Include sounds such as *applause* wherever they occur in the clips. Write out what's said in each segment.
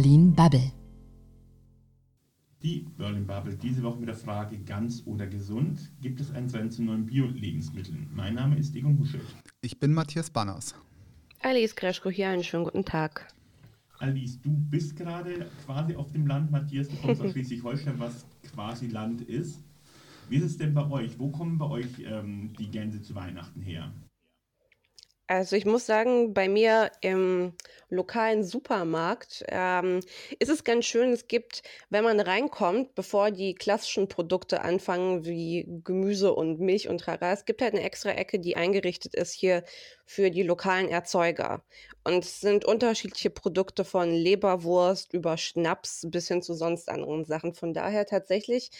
Berlin Bubble. Die Berlin Bubble diese Woche mit der Frage ganz oder gesund. Gibt es einen Trend zu neuen Bio-Lebensmitteln? Mein Name ist Egon Huschel. Ich bin Matthias Banners. Alice Kreschko hier, einen schönen guten Tag. Alice, du bist gerade quasi auf dem Land. Matthias, du kommst *laughs* aus Schleswig-Holstein, was quasi Land ist. Wie ist es denn bei euch? Wo kommen bei euch ähm, die Gänse zu Weihnachten her? Also ich muss sagen, bei mir im lokalen Supermarkt ähm, ist es ganz schön. Es gibt, wenn man reinkommt, bevor die klassischen Produkte anfangen, wie Gemüse und Milch und Trara, es gibt halt eine extra Ecke, die eingerichtet ist hier für die lokalen Erzeuger. Und es sind unterschiedliche Produkte von Leberwurst über Schnaps bis hin zu sonst anderen Sachen. Von daher tatsächlich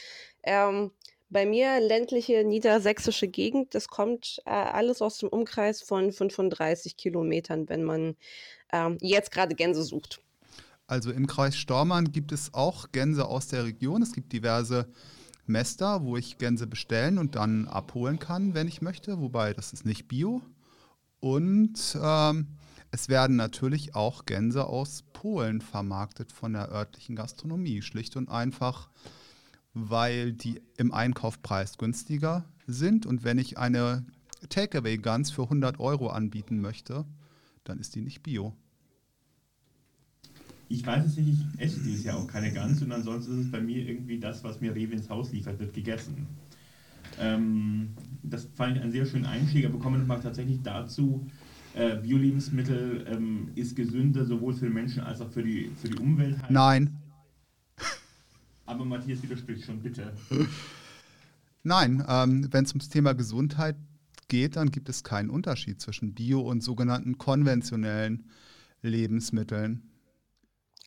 ähm, bei mir ländliche niedersächsische Gegend, das kommt äh, alles aus dem Umkreis von 35 Kilometern, wenn man ähm, jetzt gerade Gänse sucht. Also im Kreis Stormann gibt es auch Gänse aus der Region. Es gibt diverse Mester, wo ich Gänse bestellen und dann abholen kann, wenn ich möchte. Wobei das ist nicht bio. Und ähm, es werden natürlich auch Gänse aus Polen vermarktet von der örtlichen Gastronomie. Schlicht und einfach weil die im Einkaufpreis günstiger sind. Und wenn ich eine Takeaway-Gans für 100 Euro anbieten möchte, dann ist die nicht bio. Ich weiß es nicht, ich esse dieses Jahr auch keine Gans und ansonsten ist es bei mir irgendwie das, was mir Rewe ins Haus liefert, wird gegessen. Ähm, das fand ich einen sehr schönen Einstieg, aber kommen wir nochmal tatsächlich dazu, äh, Bio-Lebensmittel ähm, ist gesünder sowohl für den Menschen als auch für die, für die Umwelt. Nein. Aber Matthias widerspricht schon, bitte. *laughs* Nein, ähm, wenn es ums Thema Gesundheit geht, dann gibt es keinen Unterschied zwischen Bio- und sogenannten konventionellen Lebensmitteln.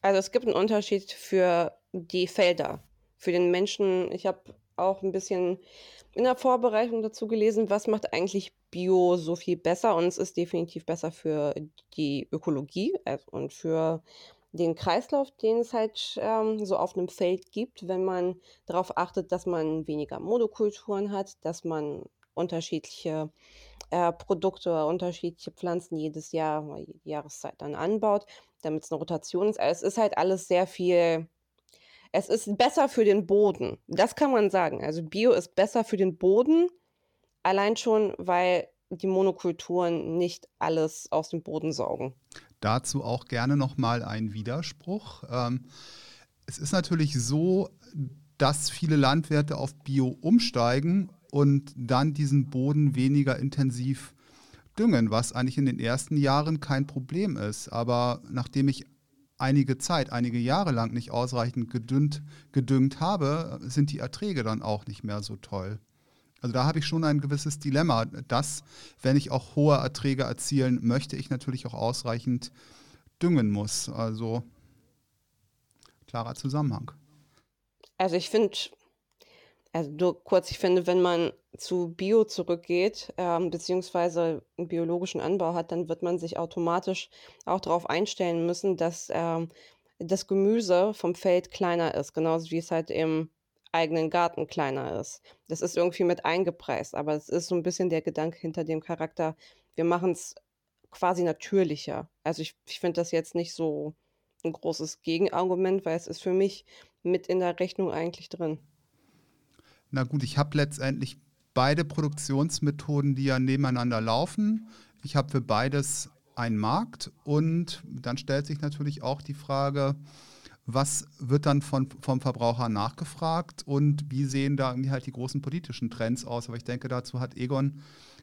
Also es gibt einen Unterschied für die Felder, für den Menschen. Ich habe auch ein bisschen in der Vorbereitung dazu gelesen, was macht eigentlich Bio so viel besser und es ist definitiv besser für die Ökologie also und für den Kreislauf, den es halt ähm, so auf einem Feld gibt, wenn man darauf achtet, dass man weniger Monokulturen hat, dass man unterschiedliche äh, Produkte, unterschiedliche Pflanzen jedes Jahr, jede Jahreszeit dann anbaut, damit es eine Rotation ist. Also es ist halt alles sehr viel. Es ist besser für den Boden. Das kann man sagen. Also Bio ist besser für den Boden, allein schon, weil die Monokulturen nicht alles aus dem Boden saugen. Dazu auch gerne nochmal ein Widerspruch. Ähm, es ist natürlich so, dass viele Landwirte auf Bio umsteigen und dann diesen Boden weniger intensiv düngen, was eigentlich in den ersten Jahren kein Problem ist. Aber nachdem ich einige Zeit, einige Jahre lang nicht ausreichend gedüngt, gedüngt habe, sind die Erträge dann auch nicht mehr so toll. Also da habe ich schon ein gewisses Dilemma, dass, wenn ich auch hohe Erträge erzielen möchte, ich natürlich auch ausreichend düngen muss. Also klarer Zusammenhang. Also ich finde, also nur kurz, ich finde, wenn man zu Bio zurückgeht, ähm, beziehungsweise einen biologischen Anbau hat, dann wird man sich automatisch auch darauf einstellen müssen, dass ähm, das Gemüse vom Feld kleiner ist, genauso wie es halt im eigenen Garten kleiner ist. Das ist irgendwie mit eingepreist, aber es ist so ein bisschen der Gedanke hinter dem Charakter. Wir machen es quasi natürlicher. Also ich, ich finde das jetzt nicht so ein großes Gegenargument, weil es ist für mich mit in der Rechnung eigentlich drin. Na gut, ich habe letztendlich beide Produktionsmethoden, die ja nebeneinander laufen. Ich habe für beides einen Markt und dann stellt sich natürlich auch die Frage, was wird dann von, vom Verbraucher nachgefragt und wie sehen da irgendwie halt die großen politischen Trends aus? Aber ich denke, dazu hat Egon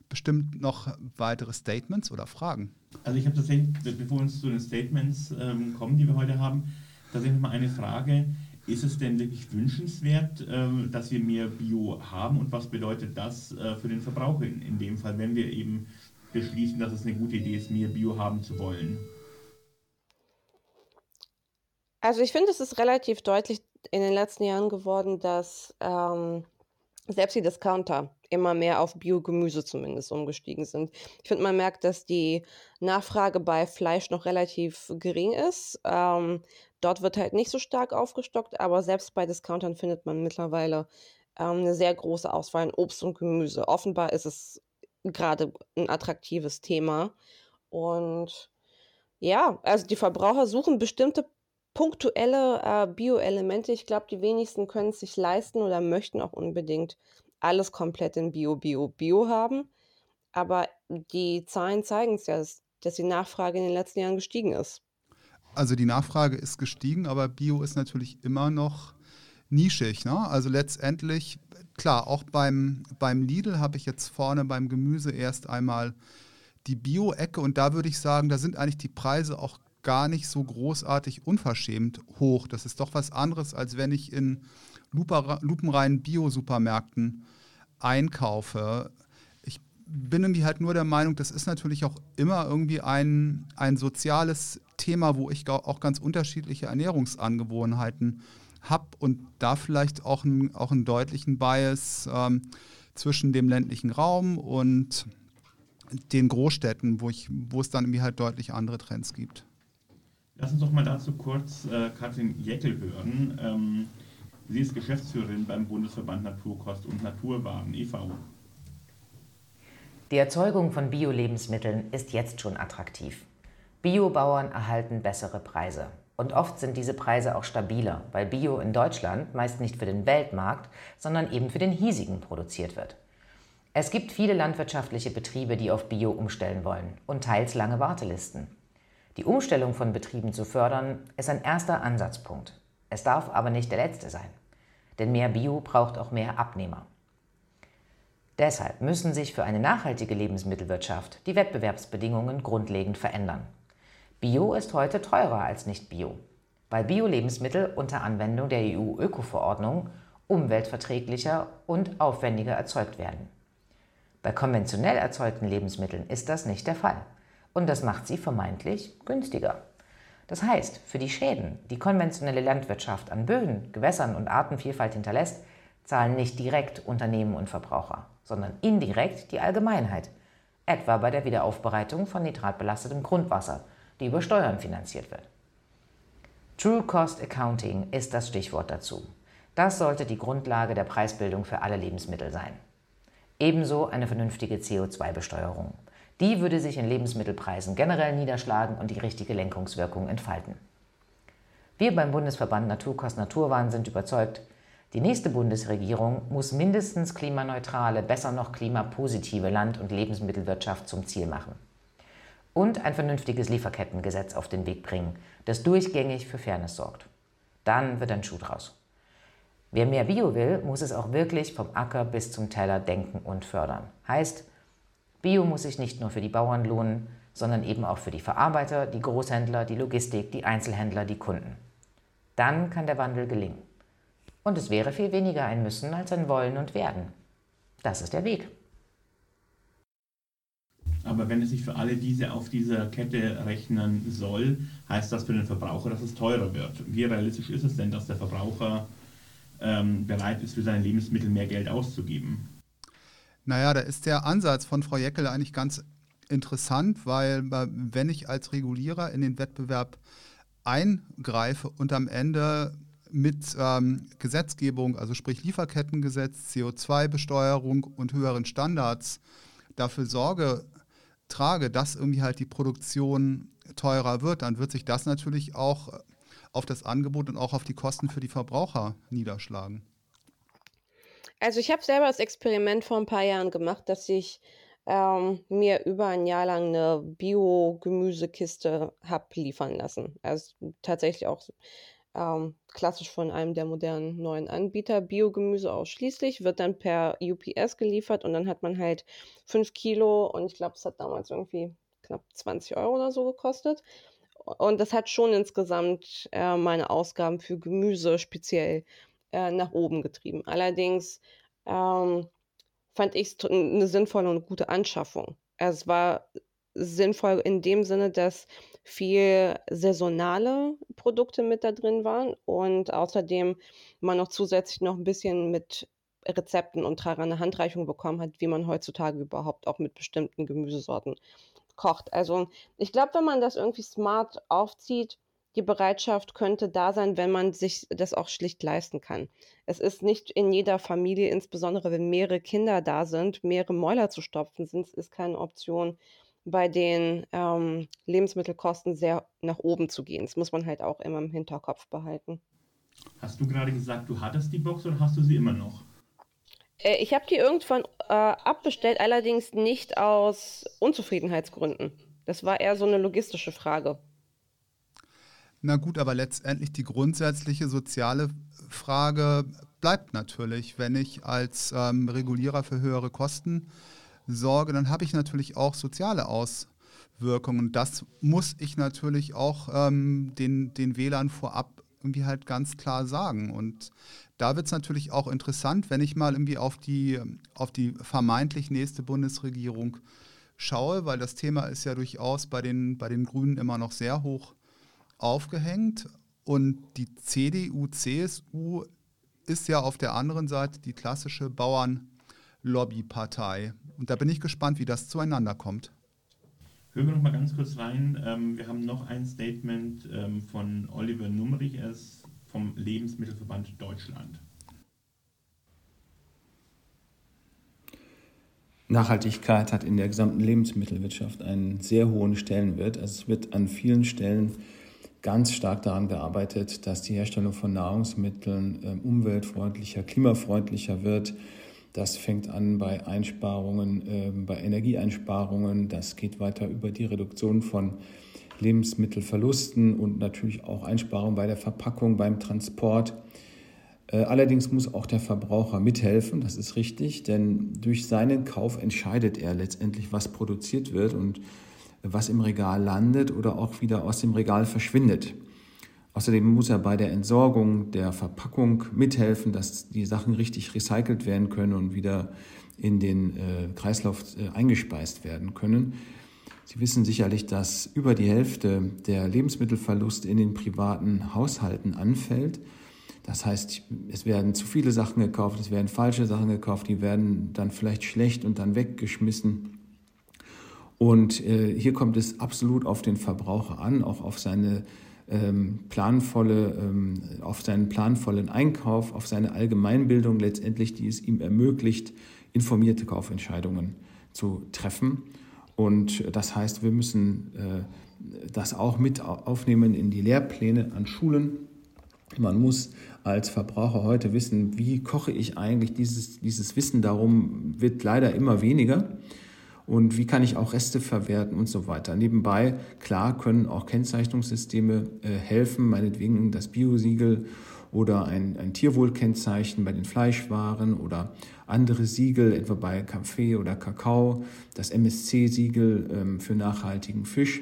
bestimmt noch weitere Statements oder Fragen. Also ich habe tatsächlich, bevor wir uns zu den Statements ähm, kommen, die wir heute haben, tatsächlich mal eine Frage. Ist es denn wirklich wünschenswert, äh, dass wir mehr Bio haben und was bedeutet das äh, für den Verbraucher in, in dem Fall, wenn wir eben beschließen, dass es eine gute Idee ist, mehr Bio haben zu wollen? Also ich finde, es ist relativ deutlich in den letzten Jahren geworden, dass ähm, selbst die Discounter immer mehr auf Biogemüse zumindest umgestiegen sind. Ich finde, man merkt, dass die Nachfrage bei Fleisch noch relativ gering ist. Ähm, dort wird halt nicht so stark aufgestockt, aber selbst bei Discountern findet man mittlerweile ähm, eine sehr große Auswahl an Obst und Gemüse. Offenbar ist es gerade ein attraktives Thema. Und ja, also die Verbraucher suchen bestimmte punktuelle äh, Bio-Elemente. Ich glaube, die wenigsten können es sich leisten oder möchten auch unbedingt alles komplett in Bio, Bio, Bio haben. Aber die Zahlen zeigen es ja, dass, dass die Nachfrage in den letzten Jahren gestiegen ist. Also die Nachfrage ist gestiegen, aber Bio ist natürlich immer noch nischig. Ne? Also letztendlich, klar, auch beim, beim Lidl habe ich jetzt vorne beim Gemüse erst einmal die Bio-Ecke und da würde ich sagen, da sind eigentlich die Preise auch gar nicht so großartig unverschämt hoch. Das ist doch was anderes, als wenn ich in lupenreinen Bio-Supermärkten einkaufe. Ich bin irgendwie halt nur der Meinung, das ist natürlich auch immer irgendwie ein, ein soziales Thema, wo ich auch ganz unterschiedliche Ernährungsangewohnheiten habe und da vielleicht auch, ein, auch einen deutlichen Bias ähm, zwischen dem ländlichen Raum und den Großstädten, wo, ich, wo es dann irgendwie halt deutlich andere Trends gibt. Lass uns doch mal dazu kurz äh, Katrin Jeckel hören. Ähm, sie ist Geschäftsführerin beim Bundesverband Naturkost und Naturwaren e.V. Die Erzeugung von Bio-Lebensmitteln ist jetzt schon attraktiv. Biobauern erhalten bessere Preise. Und oft sind diese Preise auch stabiler, weil Bio in Deutschland meist nicht für den Weltmarkt, sondern eben für den hiesigen produziert wird. Es gibt viele landwirtschaftliche Betriebe, die auf Bio umstellen wollen und teils lange Wartelisten. Die Umstellung von Betrieben zu fördern, ist ein erster Ansatzpunkt. Es darf aber nicht der letzte sein. Denn mehr Bio braucht auch mehr Abnehmer. Deshalb müssen sich für eine nachhaltige Lebensmittelwirtschaft die Wettbewerbsbedingungen grundlegend verändern. Bio ist heute teurer als nicht Bio, weil Bio-Lebensmittel unter Anwendung der EU-Öko-Verordnung umweltverträglicher und aufwendiger erzeugt werden. Bei konventionell erzeugten Lebensmitteln ist das nicht der Fall. Und das macht sie vermeintlich günstiger. Das heißt, für die Schäden, die konventionelle Landwirtschaft an Böden, Gewässern und Artenvielfalt hinterlässt, zahlen nicht direkt Unternehmen und Verbraucher, sondern indirekt die Allgemeinheit, etwa bei der Wiederaufbereitung von nitratbelastetem Grundwasser, die über Steuern finanziert wird. True Cost Accounting ist das Stichwort dazu. Das sollte die Grundlage der Preisbildung für alle Lebensmittel sein. Ebenso eine vernünftige CO2-Besteuerung. Die würde sich in Lebensmittelpreisen generell niederschlagen und die richtige Lenkungswirkung entfalten. Wir beim Bundesverband Naturkost Naturwahn sind überzeugt, die nächste Bundesregierung muss mindestens klimaneutrale, besser noch klimapositive Land- und Lebensmittelwirtschaft zum Ziel machen. Und ein vernünftiges Lieferkettengesetz auf den Weg bringen, das durchgängig für Fairness sorgt. Dann wird ein Schuh draus. Wer mehr Bio will, muss es auch wirklich vom Acker bis zum Teller denken und fördern. Heißt, Bio muss sich nicht nur für die Bauern lohnen, sondern eben auch für die Verarbeiter, die Großhändler, die Logistik, die Einzelhändler, die Kunden. Dann kann der Wandel gelingen. Und es wäre viel weniger ein Müssen als ein Wollen und Werden. Das ist der Weg. Aber wenn es sich für alle diese auf dieser Kette rechnen soll, heißt das für den Verbraucher, dass es teurer wird. Wie realistisch ist es denn, dass der Verbraucher ähm, bereit ist, für seine Lebensmittel mehr Geld auszugeben. Naja, da ist der Ansatz von Frau Jeckel eigentlich ganz interessant, weil wenn ich als Regulierer in den Wettbewerb eingreife und am Ende mit ähm, Gesetzgebung, also sprich Lieferkettengesetz, CO2-Besteuerung und höheren Standards dafür Sorge trage, dass irgendwie halt die Produktion teurer wird, dann wird sich das natürlich auch auf das Angebot und auch auf die Kosten für die Verbraucher niederschlagen? Also ich habe selber das Experiment vor ein paar Jahren gemacht, dass ich ähm, mir über ein Jahr lang eine Bio-Gemüsekiste habe liefern lassen. Also tatsächlich auch ähm, klassisch von einem der modernen neuen Anbieter. Biogemüse ausschließlich, wird dann per UPS geliefert und dann hat man halt 5 Kilo und ich glaube, es hat damals irgendwie knapp 20 Euro oder so gekostet. Und das hat schon insgesamt äh, meine Ausgaben für Gemüse speziell äh, nach oben getrieben. Allerdings ähm, fand ich es eine sinnvolle und gute Anschaffung. Es war sinnvoll in dem Sinne, dass viel saisonale Produkte mit da drin waren und außerdem man noch zusätzlich noch ein bisschen mit Rezepten und eine Handreichung bekommen hat, wie man heutzutage überhaupt auch mit bestimmten Gemüsesorten kocht. Also ich glaube, wenn man das irgendwie smart aufzieht, die Bereitschaft könnte da sein, wenn man sich das auch schlicht leisten kann. Es ist nicht in jeder Familie, insbesondere wenn mehrere Kinder da sind, mehrere Mäuler zu stopfen, sind, ist keine Option, bei den ähm, Lebensmittelkosten sehr nach oben zu gehen. Das muss man halt auch immer im Hinterkopf behalten. Hast du gerade gesagt, du hattest die Box oder hast du sie immer noch? Äh, ich habe die irgendwann äh, abbestellt, allerdings nicht aus Unzufriedenheitsgründen. Das war eher so eine logistische Frage. Na gut, aber letztendlich die grundsätzliche soziale Frage bleibt natürlich. Wenn ich als ähm, Regulierer für höhere Kosten sorge, dann habe ich natürlich auch soziale Auswirkungen. Das muss ich natürlich auch ähm, den, den Wählern vorab irgendwie halt ganz klar sagen. Und da wird es natürlich auch interessant, wenn ich mal irgendwie auf die, auf die vermeintlich nächste Bundesregierung schaue, weil das Thema ist ja durchaus bei den, bei den Grünen immer noch sehr hoch aufgehängt. Und die CDU, CSU ist ja auf der anderen Seite die klassische Bauernlobbypartei. Und da bin ich gespannt, wie das zueinander kommt. Hören wir noch mal ganz kurz rein. Ähm, wir haben noch ein Statement ähm, von Oliver Nummerich, er ist vom Lebensmittelverband Deutschland. Nachhaltigkeit hat in der gesamten Lebensmittelwirtschaft einen sehr hohen Stellenwert. Also es wird an vielen Stellen ganz stark daran gearbeitet, dass die Herstellung von Nahrungsmitteln äh, umweltfreundlicher, klimafreundlicher wird. Das fängt an bei Einsparungen, äh, bei Energieeinsparungen. Das geht weiter über die Reduktion von Lebensmittelverlusten und natürlich auch Einsparungen bei der Verpackung, beim Transport. Äh, allerdings muss auch der Verbraucher mithelfen, das ist richtig, denn durch seinen Kauf entscheidet er letztendlich, was produziert wird und was im Regal landet oder auch wieder aus dem Regal verschwindet. Außerdem muss er bei der Entsorgung der Verpackung mithelfen, dass die Sachen richtig recycelt werden können und wieder in den äh, Kreislauf äh, eingespeist werden können. Sie wissen sicherlich, dass über die Hälfte der Lebensmittelverluste in den privaten Haushalten anfällt. Das heißt, es werden zu viele Sachen gekauft, es werden falsche Sachen gekauft, die werden dann vielleicht schlecht und dann weggeschmissen. Und äh, hier kommt es absolut auf den Verbraucher an, auch auf seine ähm, planvolle, ähm, auf seinen planvollen Einkauf, auf seine Allgemeinbildung letztendlich, die es ihm ermöglicht, informierte Kaufentscheidungen zu treffen. Und das heißt, wir müssen äh, das auch mit aufnehmen in die Lehrpläne an Schulen. Man muss als Verbraucher heute wissen, wie koche ich eigentlich. Dieses, dieses Wissen darum wird leider immer weniger und wie kann ich auch Reste verwerten und so weiter. Nebenbei, klar, können auch Kennzeichnungssysteme äh, helfen, meinetwegen das Biosiegel oder ein, ein Tierwohlkennzeichen bei den Fleischwaren oder andere Siegel, etwa bei Kaffee oder Kakao, das MSC-Siegel ähm, für nachhaltigen Fisch.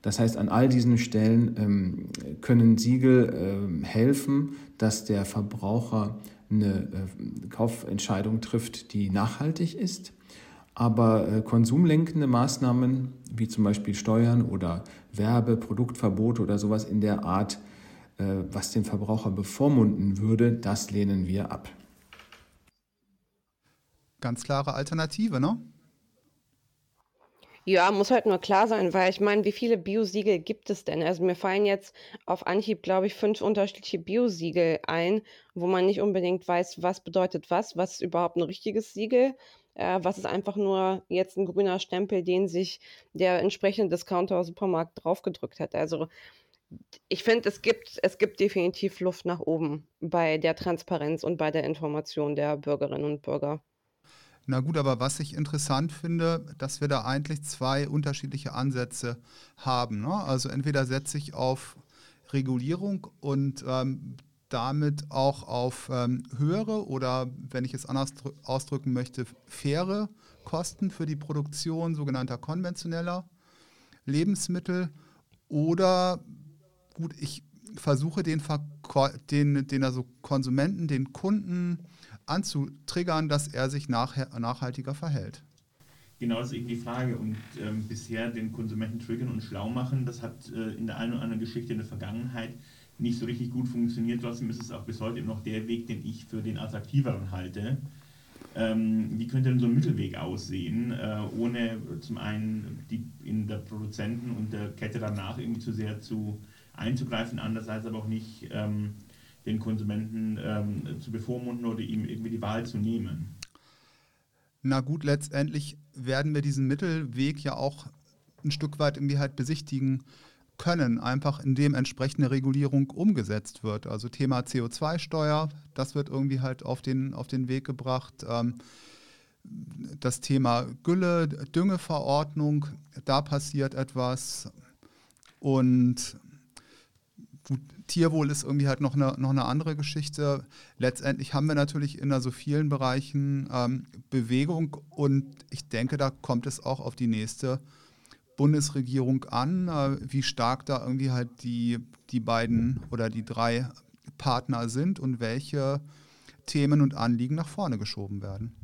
Das heißt, an all diesen Stellen ähm, können Siegel ähm, helfen, dass der Verbraucher eine äh, Kaufentscheidung trifft, die nachhaltig ist aber äh, konsumlenkende Maßnahmen wie zum Beispiel Steuern oder Werbe, Produktverbote oder sowas in der Art, äh, was den Verbraucher bevormunden würde, das lehnen wir ab. Ganz klare Alternative, ne? Ja, muss halt nur klar sein, weil ich meine, wie viele Biosiegel gibt es denn? Also mir fallen jetzt auf Anhieb, glaube ich, fünf unterschiedliche Biosiegel ein, wo man nicht unbedingt weiß, was bedeutet was, was ist überhaupt ein richtiges Siegel äh, was ist einfach nur jetzt ein grüner Stempel, den sich der entsprechende Discounter-Supermarkt draufgedrückt hat. Also ich finde, es gibt, es gibt definitiv Luft nach oben bei der Transparenz und bei der Information der Bürgerinnen und Bürger. Na gut, aber was ich interessant finde, dass wir da eigentlich zwei unterschiedliche Ansätze haben. Ne? Also entweder setze ich auf Regulierung und ähm, damit auch auf ähm, höhere oder, wenn ich es anders ausdrücken möchte, faire Kosten für die Produktion sogenannter konventioneller Lebensmittel oder gut, ich versuche den, den, den also Konsumenten, den Kunden anzutriggern, dass er sich nachhaltiger verhält. Genau, das ist eben die Frage. Und ähm, bisher den Konsumenten triggern und schlau machen, das hat äh, in der einen oder anderen Geschichte in der Vergangenheit nicht so richtig gut funktioniert. Trotzdem ist es auch bis heute noch der Weg, den ich für den attraktiveren halte. Ähm, wie könnte denn so ein Mittelweg aussehen, äh, ohne zum einen die in der Produzenten und der Kette danach irgendwie zu sehr zu einzugreifen, andererseits aber auch nicht ähm, den Konsumenten ähm, zu bevormunden oder ihm irgendwie die Wahl zu nehmen? Na gut, letztendlich werden wir diesen Mittelweg ja auch ein Stück weit irgendwie halt besichtigen können, einfach indem entsprechende Regulierung umgesetzt wird. Also Thema CO2-Steuer, das wird irgendwie halt auf den, auf den Weg gebracht. Ähm, das Thema Gülle, Düngeverordnung, da passiert etwas. Und gut, Tierwohl ist irgendwie halt noch eine, noch eine andere Geschichte. Letztendlich haben wir natürlich in so vielen Bereichen ähm, Bewegung und ich denke, da kommt es auch auf die nächste Bundesregierung an, äh, wie stark da irgendwie halt die, die beiden oder die drei Partner sind und welche Themen und Anliegen nach vorne geschoben werden.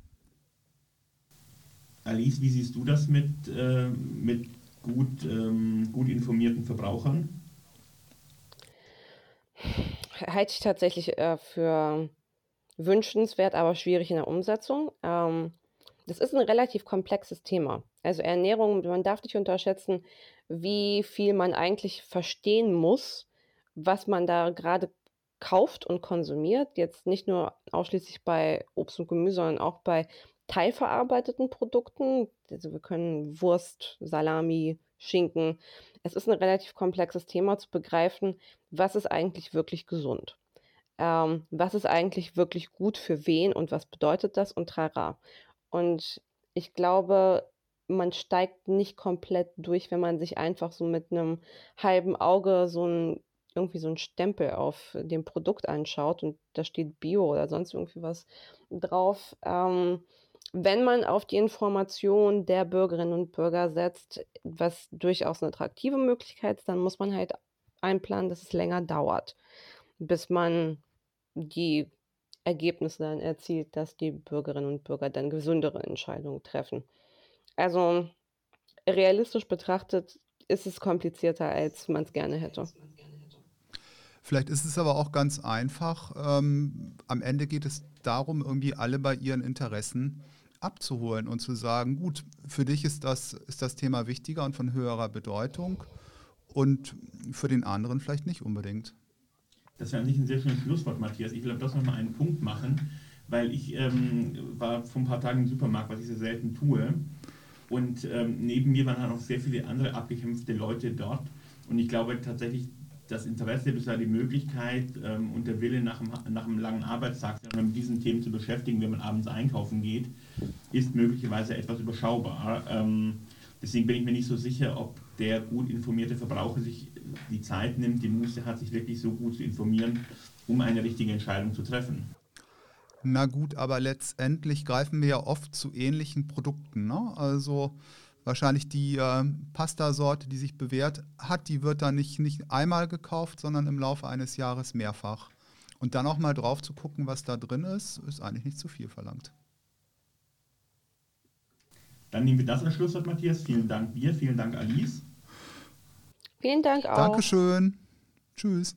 Alice, wie siehst du das mit, äh, mit gut, ähm, gut informierten Verbrauchern? Halte ich tatsächlich äh, für wünschenswert, aber schwierig in der Umsetzung. Ähm, das ist ein relativ komplexes Thema. Also Ernährung, man darf nicht unterschätzen, wie viel man eigentlich verstehen muss, was man da gerade kauft und konsumiert. Jetzt nicht nur ausschließlich bei Obst und Gemüse, sondern auch bei teilverarbeiteten Produkten. Also wir können Wurst, Salami, Schinken. Es ist ein relativ komplexes Thema zu begreifen, was ist eigentlich wirklich gesund. Ähm, was ist eigentlich wirklich gut für wen und was bedeutet das und trara. Und ich glaube, man steigt nicht komplett durch, wenn man sich einfach so mit einem halben Auge so ein irgendwie so ein Stempel auf dem Produkt anschaut und da steht Bio oder sonst irgendwie was drauf. Ähm, wenn man auf die Information der Bürgerinnen und Bürger setzt, was durchaus eine attraktive Möglichkeit ist, dann muss man halt einplanen, dass es länger dauert, bis man die Ergebnisse dann erzielt, dass die Bürgerinnen und Bürger dann gesündere Entscheidungen treffen. Also realistisch betrachtet ist es komplizierter, als man es gerne hätte. Vielleicht ist es aber auch ganz einfach. Ähm, am Ende geht es darum, irgendwie alle bei ihren Interessen abzuholen und zu sagen, gut, für dich ist das, ist das Thema wichtiger und von höherer Bedeutung und für den anderen vielleicht nicht unbedingt. Das wäre eigentlich ein sehr schönes Schlusswort, Matthias. Ich will aber das nochmal einen Punkt machen, weil ich ähm, war vor ein paar Tagen im Supermarkt, was ich sehr selten tue. Und ähm, neben mir waren dann auch sehr viele andere abgekämpfte Leute dort. Und ich glaube tatsächlich, das Interesse bzw. die Möglichkeit ähm, und der Wille nach einem, nach einem langen Arbeitstag, sich mit diesen Themen zu beschäftigen, wenn man abends einkaufen geht, ist möglicherweise etwas überschaubar. Ähm, deswegen bin ich mir nicht so sicher, ob der gut informierte Verbraucher sich die Zeit nimmt, die Muße hat, sich wirklich so gut zu informieren, um eine richtige Entscheidung zu treffen. Na gut, aber letztendlich greifen wir ja oft zu ähnlichen Produkten. Ne? Also wahrscheinlich die äh, Pastasorte, die sich bewährt hat, die wird dann nicht, nicht einmal gekauft, sondern im Laufe eines Jahres mehrfach. Und dann auch mal drauf zu gucken, was da drin ist, ist eigentlich nicht zu viel verlangt. Dann nehmen wir das als Schlusswort, Matthias. Vielen Dank dir, vielen Dank Alice. Vielen Dank auch. Dankeschön. Tschüss.